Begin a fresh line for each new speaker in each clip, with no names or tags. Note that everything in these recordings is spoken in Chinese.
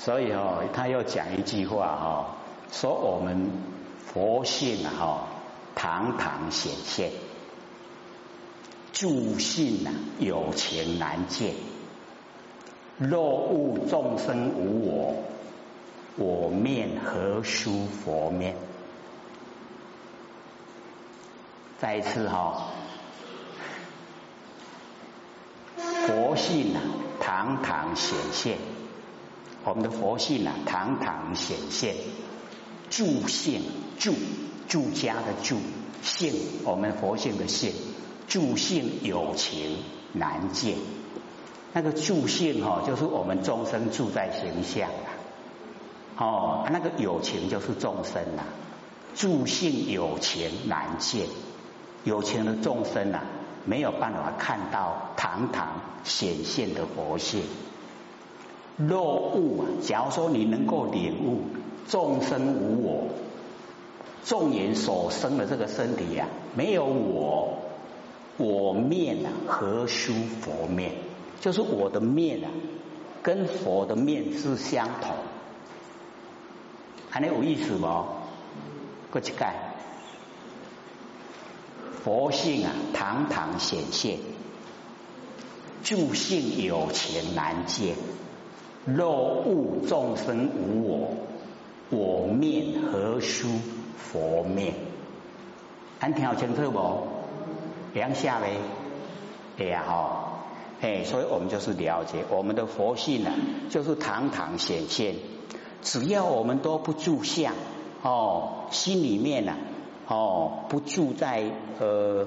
所以哦，他又讲一句话哈，说我们佛性哈，堂堂显现，诸性啊有情难见。若悟众生无我，我面何殊佛面？再一次哈，佛性啊，堂堂显现。我们的佛性啊，堂堂显现。住性住住家的住性，我们佛性的性，住性有情难见。那个住性哈，就是我们众生住在形象啊。哦，那个有情就是众生呐。住性有情难见。有情的众生呐，没有办法看到堂堂显现的佛性。若悟啊，假如说你能够领悟众生无我，众人所生的这个身体呀，没有我，我面啊何殊佛面？就是我的面啊，跟佛的面是相同。还能有意思不？过去盖。佛性啊，堂堂显现；诸性有情难见。若悟众生无我，我面何殊佛面？还听好清楚不？两下嘞？哎呀哈！哎，所以我们就是了解我们的佛性呢，就是堂堂显现。只要我们都不住相哦，心里面呢。哦，不住在呃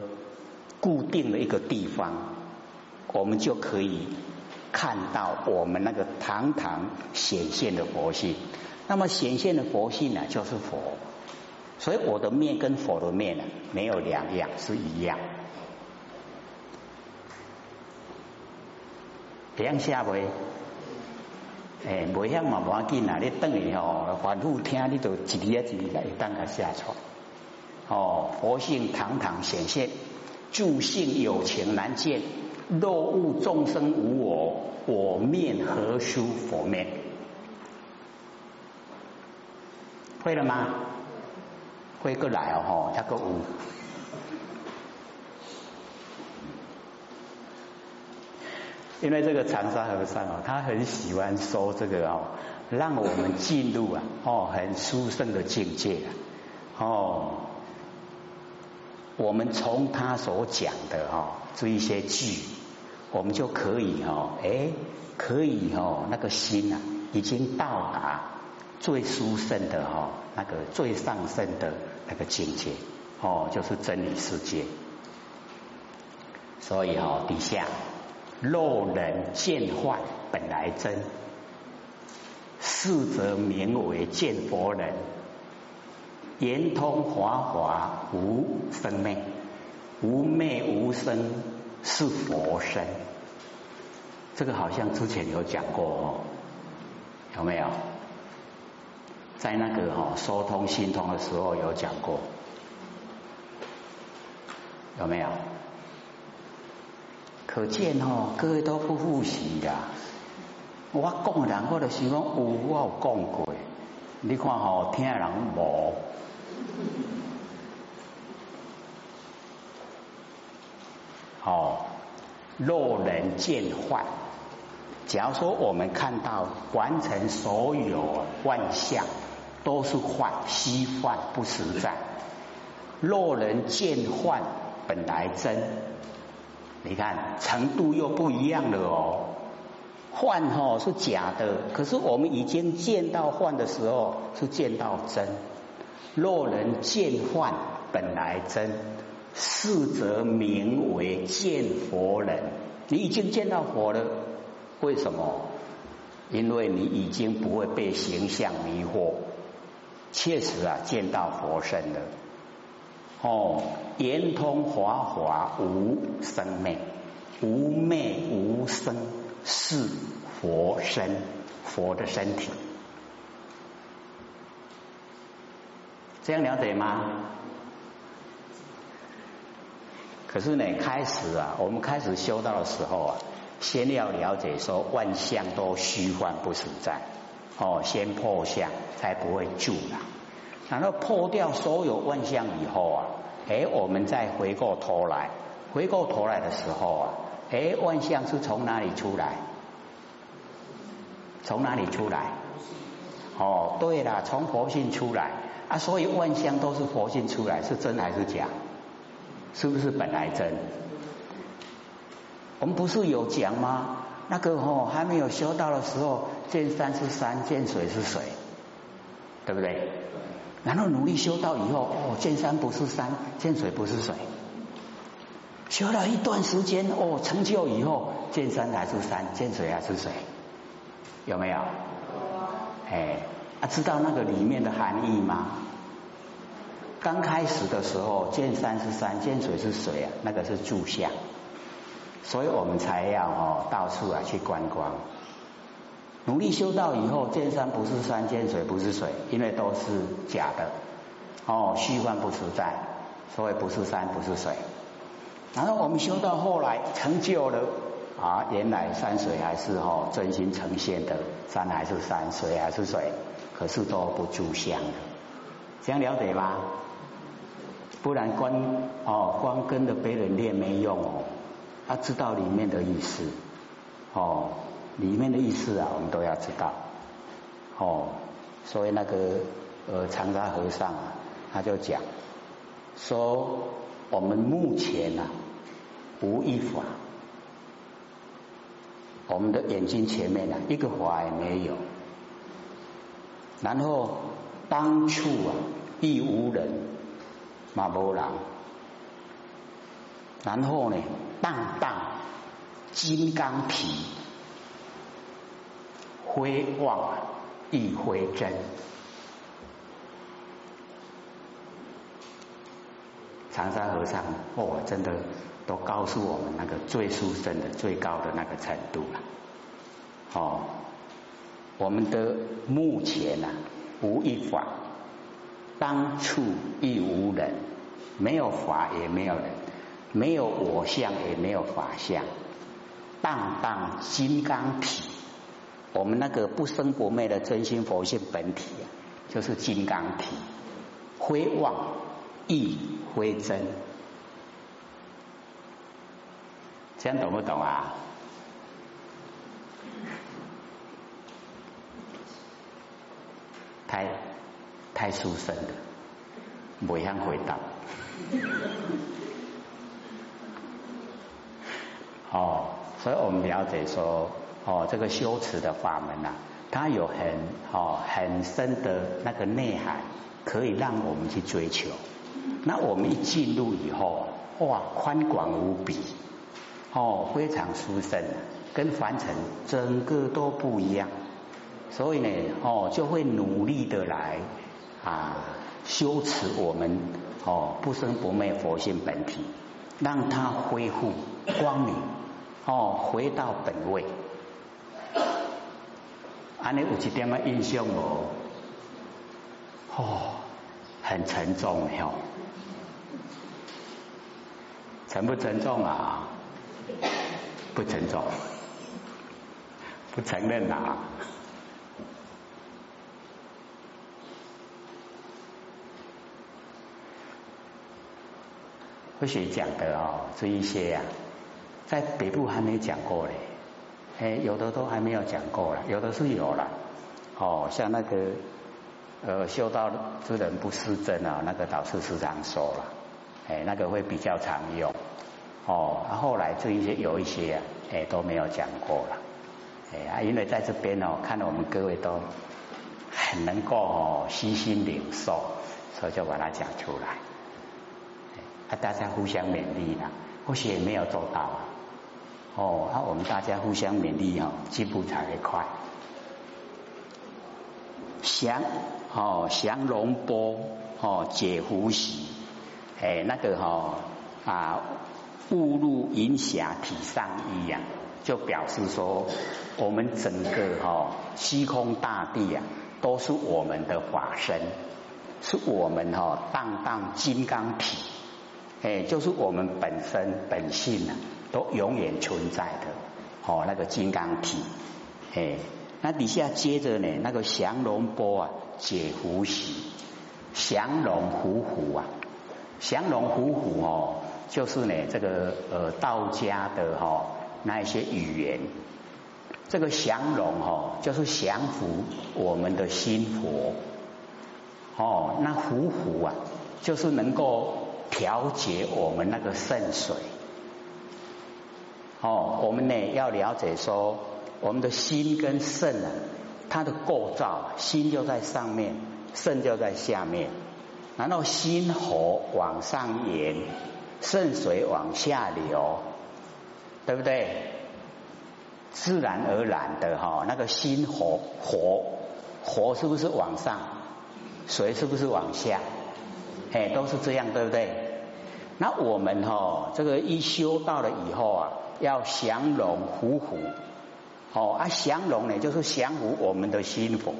固定的一个地方，我们就可以看到我们那个堂堂显现的佛性。那么显现的佛性呢，就是佛。所以我的面跟佛的面呢，没有两样，是一样。两下回？哎，不要嘛，无要紧啊！你等于哦，反复听，你就一字一字来当个下来。哦，佛性堂堂显现，诸性有情难见。若悟众生无我，我面何殊佛面？会了吗？会过来哦，吼，那个悟。因为这个长沙和尚哦，他很喜欢说这个哦，让我们进入啊，哦，很殊胜的境界，哦。我们从他所讲的哈这一些句，我们就可以哈哎可以哈那个心啊已经到达最殊胜的哈那个最上升的那个境界哦，就是真理世界。所以哈底下若人见幻本来真，是则名为见佛人。圆通华华无生灭，无灭无生是佛身。这个好像之前有讲过哦，有没有？在那个哈说通心通的时候有讲过，有没有？可见哦，各位都不复习呀。我讲人，我就是讲有我有讲过，你看哦，听人无。哦，若人见幻，假如说我们看到完成所有幻象都是幻，虚幻不实在。若人见幻本来真，你看程度又不一样了哦。幻哦是假的，可是我们已经见到幻的时候，是见到真。若人见幻本来真，是则名为见佛人。你已经见到佛了，为什么？因为你已经不会被形象迷惑，确实啊，见到佛身了。哦，圆通华华无生灭，无灭无生是佛身，佛的身体。这样了解吗？可是呢，开始啊，我们开始修道的时候啊，先要了解说万象都虚幻不实在哦，先破相才不会住啦。然后破掉所有万象以后啊，哎，我们再回过头来，回过头来的时候啊，哎，万象是从哪里出来？从哪里出来？哦，对了，从佛性出来啊，所以万象都是佛性出来，是真还是假？是不是本来真？我们不是有讲吗？那个哦，还没有修到的时候，见山是山，见水是水，对不对？然后努力修到以后，哦，见山不是山，见水不是水。修了一段时间，哦，成就以后，见山还是山，见水还是水，有没有？哎，啊，知道那个里面的含义吗？刚开始的时候，见山是山，见水是水啊，那个是住相。所以我们才要哦到处啊去观光，努力修道以后，见山不是山，见水不是水，因为都是假的哦，虚幻不实在，所以不是山不是水。然后我们修到后来成就了啊，原来山水还是哦真心呈现的，山还是山，水还是水，可是都不住相的，这样了解吗？不然光哦光跟着别人练没用哦。他知道里面的意思，哦，里面的意思啊，我们都要知道，哦，所以那个呃长沙和尚啊，他就讲说，我们目前啊无一法，我们的眼睛前面啊一个法也没有，然后当处啊亦无人，马波郎。然后呢，荡荡金刚体，辉旺亦辉真。长沙和尚哦，真的都告诉我们那个最殊胜的、最高的那个程度了。哦，我们的目前啊，无一法，当处亦无人，没有法也没有人。没有我相，也没有法相，荡荡金刚体。我们那个不生不灭的真心佛性本体，就是金刚体，辉旺亦辉真。这样懂不懂啊？太太殊胜的，不想回答。哦，所以我们了解说，哦，这个修持的法门呐，它有很哦很深的那个内涵，可以让我们去追求。那我们一进入以后，哇，宽广无比，哦，非常殊胜，跟凡尘整个都不一样。所以呢，哦，就会努力的来啊修持我们哦不生不灭佛性本体，让它恢复光明。哦，回到本位，安尼有一点嘅印象哦，哦，很沉重哟，沉不沉重啊？不沉重，不承认啊？或许讲的哦，这一些呀。在北部还没讲过嘞，哎，有的都还没有讲过了，有的是有了，哦，像那个呃修道之人不失真啊，那个导师时常说了，哎，那个会比较常用，哦，后来这一些有一些啊哎都没有讲过了，哎，因为在这边哦，看到我们各位都很能够哦悉心领受，所以就把它讲出来，大家互相勉励啦，或许也没有做到啊。哦，那我们大家互相勉励哦，进步才会快。降哦，降龙波哦，解狐喜，哎，那个哈啊，误入银霞体上衣呀，就表示说，我们整个哈虚空大地啊，都是我们的法身，是我们哈荡荡金刚体，哎，就是我们本身本性啊。都永远存在的哦，那个金刚体，哎，那底下接着呢，那个降龙波啊，解伏喜，降龙伏虎啊，降龙伏虎哦，就是呢这个呃道家的哈那一些语言，这个降龙哈就是降服我们的心佛，哦，那伏虎啊就是能够调节我们那个肾水，哦，我们呢要了解说。我们的心跟肾啊，它的构造，心就在上面，肾就在下面。然后心火往上延，肾水往下流，对不对？自然而然的哈，那个心火火火是不是往上？水是不是往下？哎，都是这样，对不对？那我们哈，这个一修到了以后啊，要降龙伏虎。哦啊，降龙呢，就是降服我们的心佛，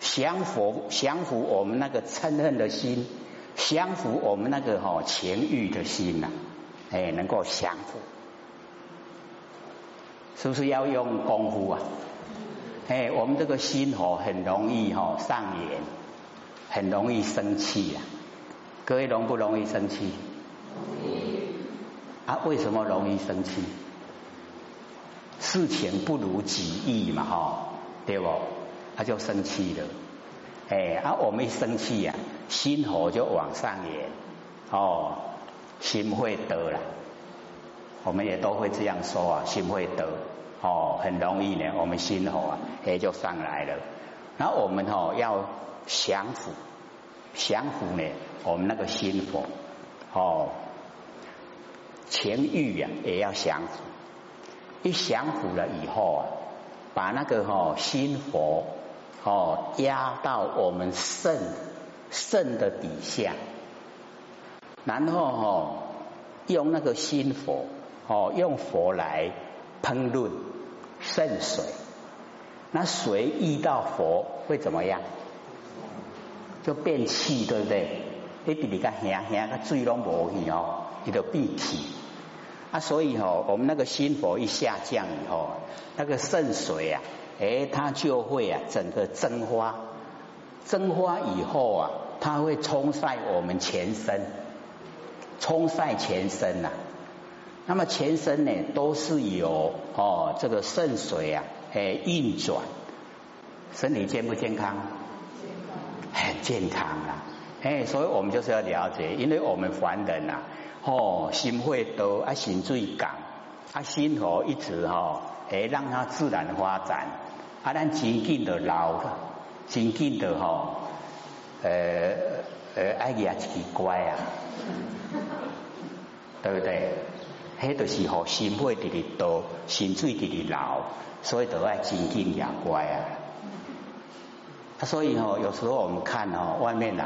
降服降服我们那个嗔恨的心，降服我们那个哈情欲的心呐，哎，能够降服，是不是要用功夫啊？哎，我们这个心哦，很容易哈上炎，很容易生气啊。各位容不容易生气？啊，为什么容易生气？事情不如己意嘛，哈，对不？他就生气了，哎，啊，我们一生气呀，心火就往上延，哦，心会得了，我们也都会这样说啊，心会得，哦，很容易呢，我们心火啊，哎，就上来了。然后我们哦要降服，降服呢，我们那个心火，哦，情欲呀也要降服。一降服了以后啊，把那个哈心佛哦压到我们肾肾的底下，然后哈用那个心佛哦用佛来烹饪肾水，那水遇到佛会怎么样？就变气，对不对？你比你个咸咸个水拢无去哦，你就变气。啊，所以哈，我们那个心火一下降以后，那个肾水啊，哎，它就会啊，整个蒸发，蒸发以后啊，它会冲晒我们全身，冲晒全身呐。那么全身呢，都是由哦，这个肾水啊，哎，运转，身体健不健康？很健康啊，哎，所以我们就是要了解，因为我们凡人呐。哦，心会多啊，心最港啊，心火一直哈，哎，让它自然发展啊，咱渐渐的老了，渐渐的哈，呃呃，哎呀奇怪啊，对不对？迄就是吼心会直直多，心水直直老，所以都爱渐渐也乖啊。啊，所以吼，有时候我们看哦，外面呐，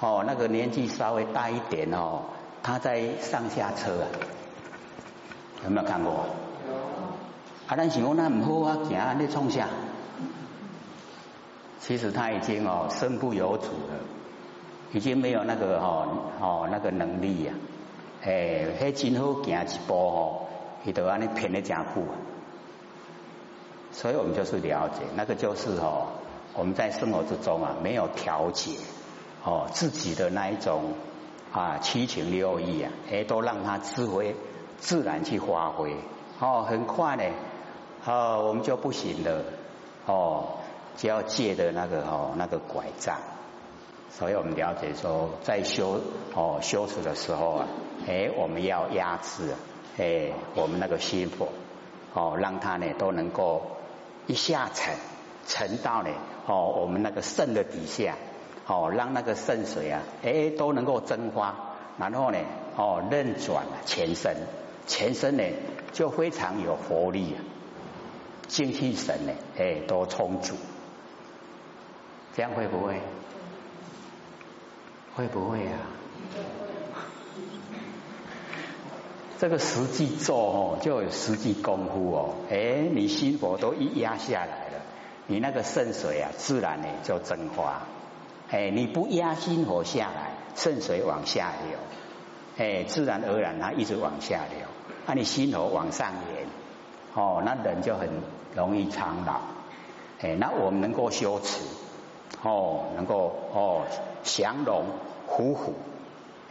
哦，那个年纪稍微大一点哦。他在上下车啊，有没有看过？有。啊，咱想讲那唔好啊，行你冲下。其实他已经哦身不由主了，已经没有那个哦哦那个能力呀。哎，迄真好行一步哦，伊都安尼偏得真苦。所以我们就是了解，那个就是哦我们在生活之中啊没有调节哦自己的那一种。啊，七情六欲啊，哎，都让它自挥自然去发挥，哦，很快呢，哦，我们就不行了，哦，就要借的那个哦那个拐杖，所以我们了解说，在修哦修持的时候啊，哎，我们要压制，哎，我们那个心魄，哦，让它呢都能够一下沉沉到呢，哦，我们那个肾的底下。哦，让那个肾水啊，哎，都能够蒸发，然后呢，哦，任转全身，全身呢就非常有活力，精气神呢，哎，都充足，这样会不会？会不会啊？这个实际做哦，就有实际功夫哦，哎，你心火都一压下来了，你那个肾水啊，自然呢就蒸发。哎，你不压心火下来，肾水往下流，哎，自然而然它一直往下流。那你心火往上延，哦，那人就很容易苍老。哎，那我们能够修持，哦，能够哦降龙伏虎，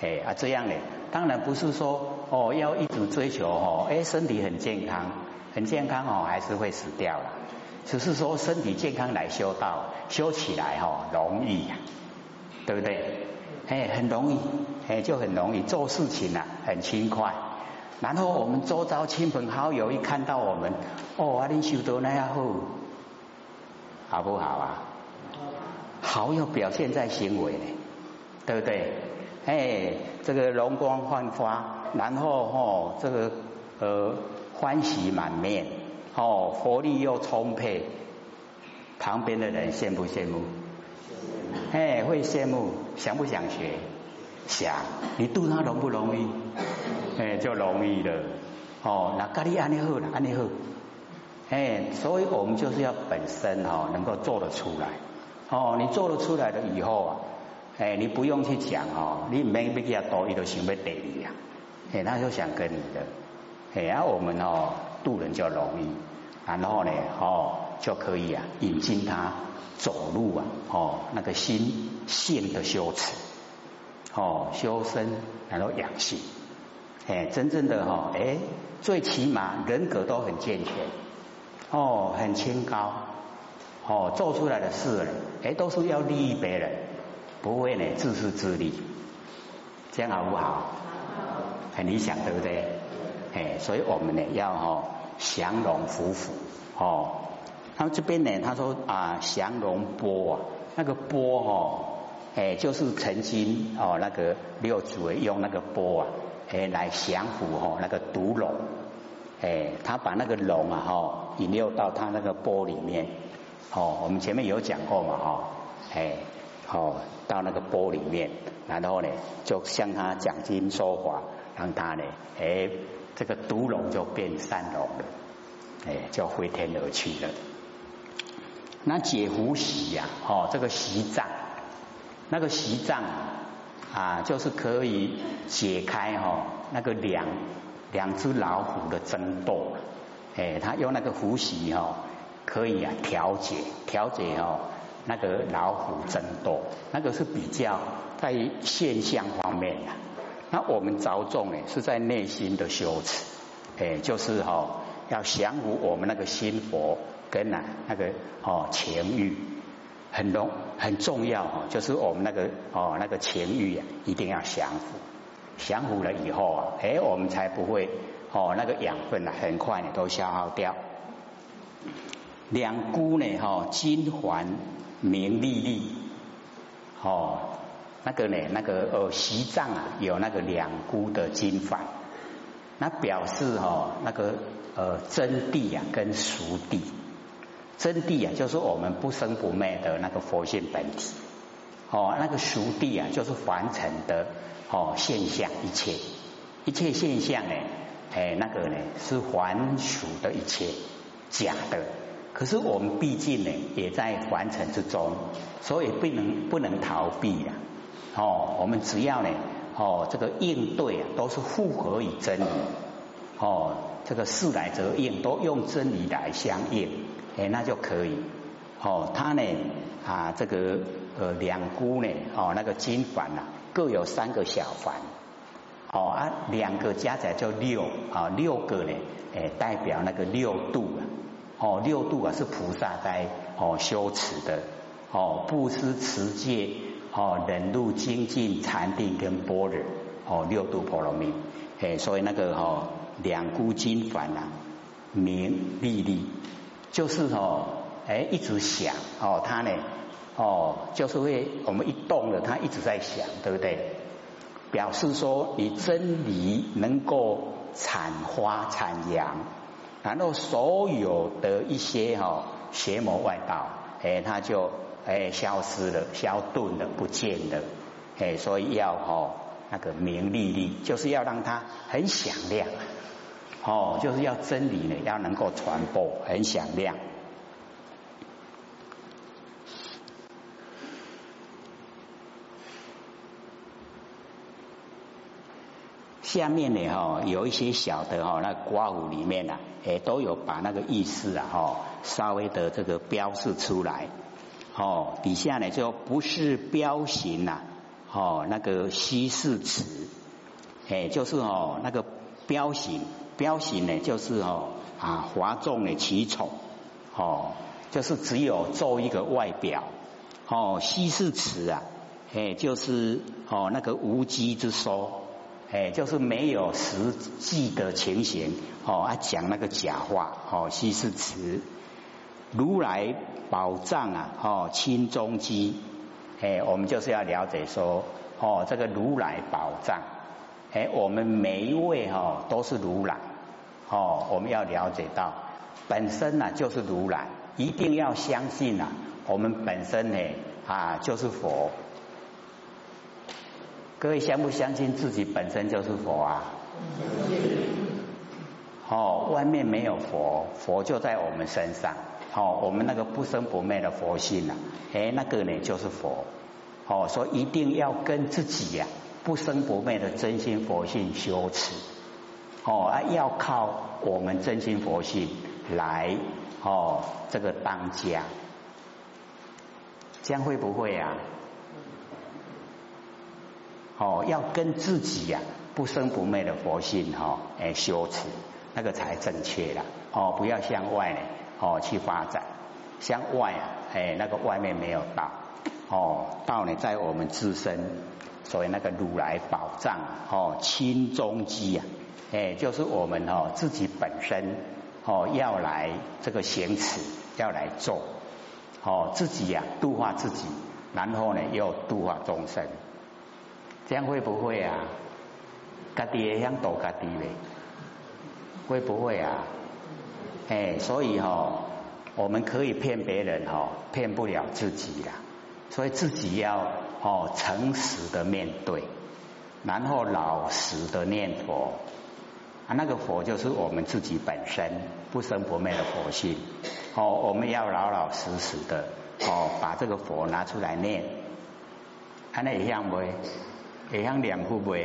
哎啊这样呢，当然不是说哦要一直追求哦，哎身体很健康，很健康哦还是会死掉了，只是说身体健康来修道，修起来哈容易呀，对不对？哎，很容易，哎就很容易做事情啊，很轻快。然后我们周遭亲朋好友一看到我们，哦，阿林修得那样好。好不好啊？好要表现在行为呢，对不对？哎，这个容光焕发，然后哦，这个呃欢喜满面，哦，活力又充沛，旁边的人羡不羡慕？哎，会羡慕，想不想学？想，你度他容不容易？哎，就容易了。哦，那咖喱安尼好了，安尼好。哎，所以我们就是要本身哈能够做得出来哦，你做得出来了以后啊，哎，你不用去讲哦，你没必要多，你都想要得你呀，哎，他就想跟你的，哎，然后我们哦渡人就容易，然后呢哦就可以啊引进他走路啊哦那个心性的修持哦修身然后养性，哎，真正的哈哎最起码人格都很健全。哦，很清高，哦，做出来的事呢，哎，都是要利益别人，不会呢自私自利，这样好不好？很理想，对不对？哎，所以我们呢要哦降龙伏虎，哦，他们这边呢他说啊降龙波啊，那个波哦，哎就是曾经哦那个六祖用那个波啊，哎来降服哦那个毒龙。哎，他把那个龙啊，哈，引诱到他那个钵里面，哦，我们前面有讲过嘛，哈，哎，哦，到那个钵里面，然后呢，就向他讲经说法，让他呢，哎，这个毒龙就变善龙了，哎，就飞天而去了。那解狐习呀，哦，这个习障，那个习障啊，就是可以解开哈那个两。两只老虎的争斗，哎，他用那个伏羲哈，可以啊调节调节哦，那个老虎争斗，那个是比较在现象方面的。那我们着重呢是在内心的修持，哎，就是哈要降服我们那个心佛跟啊那个哦情欲，很重很重要哈，就是我们那个哦那个情欲啊一定要降服。降服了以后啊，哎，我们才不会哦，那个养分呢，很快呢都消耗掉。两姑呢，哈，金环明丽丽，哦，那个呢，那个呃，西藏啊，有那个两菇的金环，那表示哈，那个呃真谛啊，跟俗谛，真谛啊，就是我们不生不灭的那个佛性本体，哦，那个俗谛啊，就是凡尘的。哦，现象一切，一切现象呢，哎，那个呢是凡俗的一切假的。可是我们毕竟呢也在凡尘之中，所以不能不能逃避呀。哦，我们只要呢，哦，这个应对啊，都是复合于真理。哦，这个事来则应，都用真理来相应，哎，那就可以。哦，他呢啊，这个呃两姑呢，哦，那个金环啊。各有三个小环，哦啊，两个加起来叫六啊，六个呢，诶，代表那个六度啊，哦，六度啊是菩萨在哦修持的，哦，布施、持戒、哦，忍辱、精进、禅定跟般若，哦，六度波罗蜜，诶，所以那个哦，两股金环啊，名利利，就是哦，哎，一直想哦，他呢。哦，就是会我们一动了，他一直在想，对不对？表示说你真理能够产花产阳，然后所有的一些哈邪魔外道，哎，他就哎消失了，消遁了，不见了，哎，所以要哦那个明利利，就是要让它很响亮，哦，就是要真理呢要能够传播很响亮。下面呢哈有一些小的哈那刮胡里面呢，哎都有把那个意思啊哈稍微的这个标示出来。哦，底下呢就不是标形呐，哦，那个稀释词，哎，就是哦那个标形，标形呢就是哦啊哗众的奇宠，哦，就是只有做一个外表，哦，稀释词啊，哎，就是哦那个无稽之说，哎，就是没有实际的情形，哦啊讲那个假话，哦，稀释词。如来宝藏啊，哦，清中基，哎，我们就是要了解说，哦，这个如来宝藏，哎，我们每一位哈都是如来，哦，我们要了解到本身呢就是如来，一定要相信啊，我们本身呢啊就是佛。各位相不相信自己本身就是佛啊？哦，外面没有佛，佛就在我们身上。哦，我们那个不生不灭的佛性呐，哎，那个呢就是佛。哦，所以一定要跟自己呀不生不灭的真心佛性修持。哦，要靠我们真心佛性来哦，这个当家，这样会不会啊？哦，要跟自己呀不生不灭的佛性哈，哎，修持，那个才正确的。哦，不要向外呢。哦，去发展向外啊，哎，那个外面没有道，哦，道呢在我们自身，所以那个如来宝藏哦，清中基啊，哎，就是我们哦自己本身哦要来这个行持，要来做，哦自己呀度化自己，然后呢又度化众生，这样会不会啊？家己也想度家己嘞，会不会啊？哎，所以哈，我们可以骗别人哈，骗不了自己啦。所以自己要哦诚实的面对，然后老实的念佛啊，那个佛就是我们自己本身不生不灭的佛性哦。我们要老老实实的哦，把这个佛拿出来念，看那一样不？一样两不不？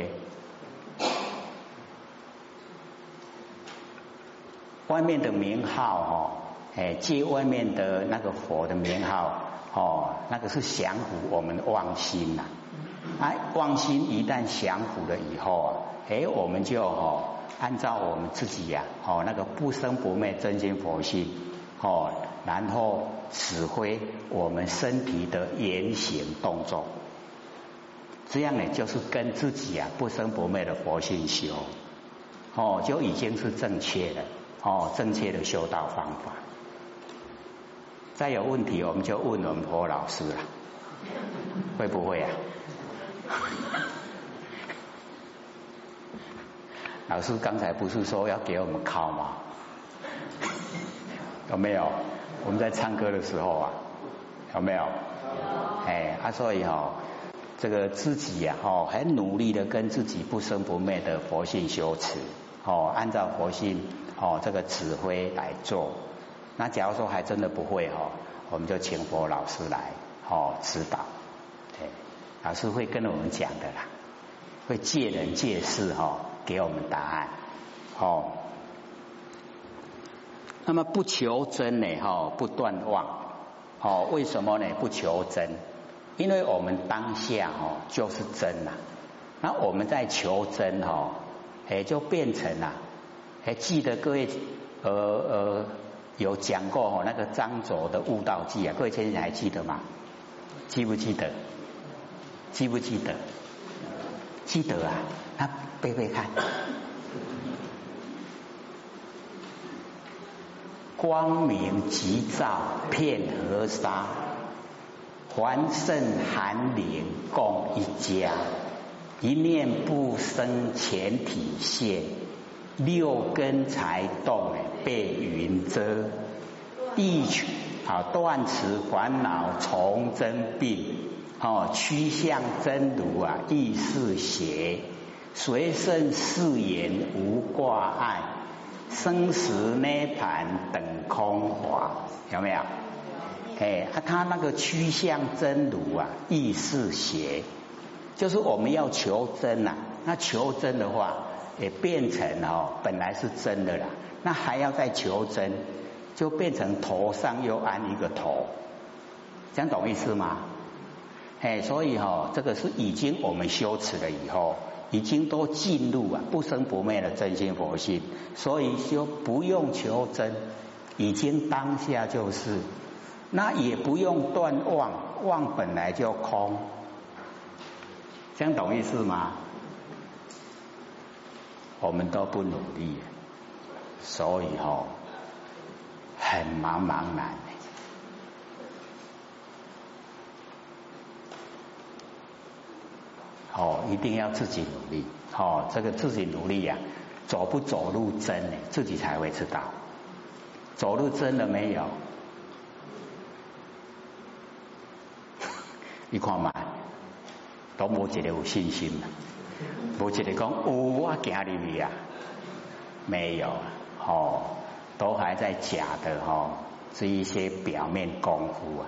外面的名号哈，哎，借外面的那个佛的名号哦，那个是降服我们的妄心呐。哎，妄心一旦降服了以后啊，哎，我们就哦，按照我们自己呀，哦，那个不生不灭真心佛性哦，然后指挥我们身体的言行动作，这样呢，就是跟自己啊不生不灭的佛性修，哦，就已经是正确的。哦，正确的修道方法。再有问题，我们就问我们婆老师了，会不会啊？老师刚才不是说要给我们考吗？有没有？我们在唱歌的时候啊，有没有？哎，啊，所以哦，这个自己呀，哦，很努力的跟自己不生不灭的佛性修持，哦，按照佛性。哦，这个指挥来做。那假如说还真的不会哦，我们就请佛老师来哦指导。对，老师会跟我们讲的啦，会借人借事哈给我们答案。哦，那么不求真呢？哈，不断妄。哦，为什么呢？不求真，因为我们当下哦就是真呐。那我们在求真哈，也就变成了。还记得各位呃呃有讲过哦那个张卓的悟道记啊，各位先生还记得吗？记不记得？记不记得？记得啊，那背背看。光明急照片河沙，环胜寒林共一家，一念不生前体现。六根才动被云遮，一曲啊断此烦恼从真病，哦趋向真如啊亦是邪，随顺誓言无挂碍，生死涅盘等空华，有没有？哎，他那个趋向真如啊亦是邪，就是我们要求真呐，那求真的话。也变成哦，本来是真的啦，那还要再求真，就变成头上又安一个头，这样懂意思吗？哎，所以哈，这个是已经我们修持了以后，已经都进入啊不生不灭的真心佛性，所以就不用求真，已经当下就是，那也不用断妄，妄本来就空，这样懂意思吗？我们都不努力，所以哦，很茫茫然。哦，一定要自己努力。哦，这个自己努力呀，走不走路真呢，自己才会知道。走路真了没有？你看嘛，都冇一个有信心的，冇一个讲哦，我行入去啊，没有。哦，都还在假的哦，是一些表面功夫啊。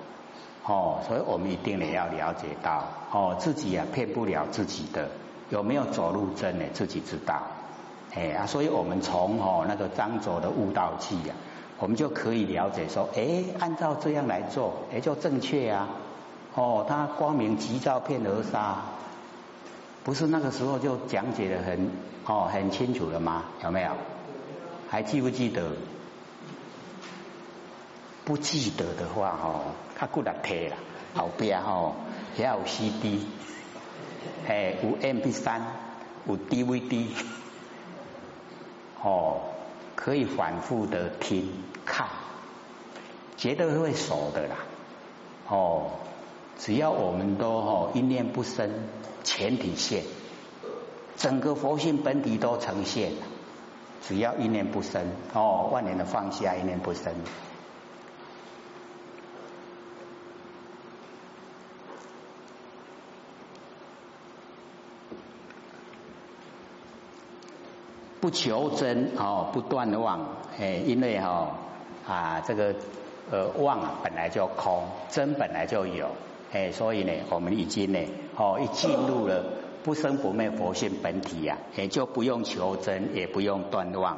哦，所以我们一定也要了解到，哦，自己啊骗不了自己的，有没有走路真呢？自己知道，哎啊，所以我们从哦那个张卓的悟道记啊，我们就可以了解说，哎，按照这样来做，哎，就正确啊。哦，他光明急照片而杀，不是那个时候就讲解的很哦很清楚了吗？有没有？还记不记得？不记得的话，吼，较骨力提啦，后边吼，也有 CD，哎，有 MP 三，有 DVD，哦，可以反复的听看，绝对会熟的啦，哦，只要我们都吼一念不生，全体现，整个佛性本体都呈现，只要一念不生，哦，万年的放下，一念不生。不求真哦，不断的妄哎，因为哈啊这个呃妄啊本来就空，真本来就有。哎，所以呢我们已经呢哦一进入了不生不灭佛性本体呀，也就不用求真，也不用断妄。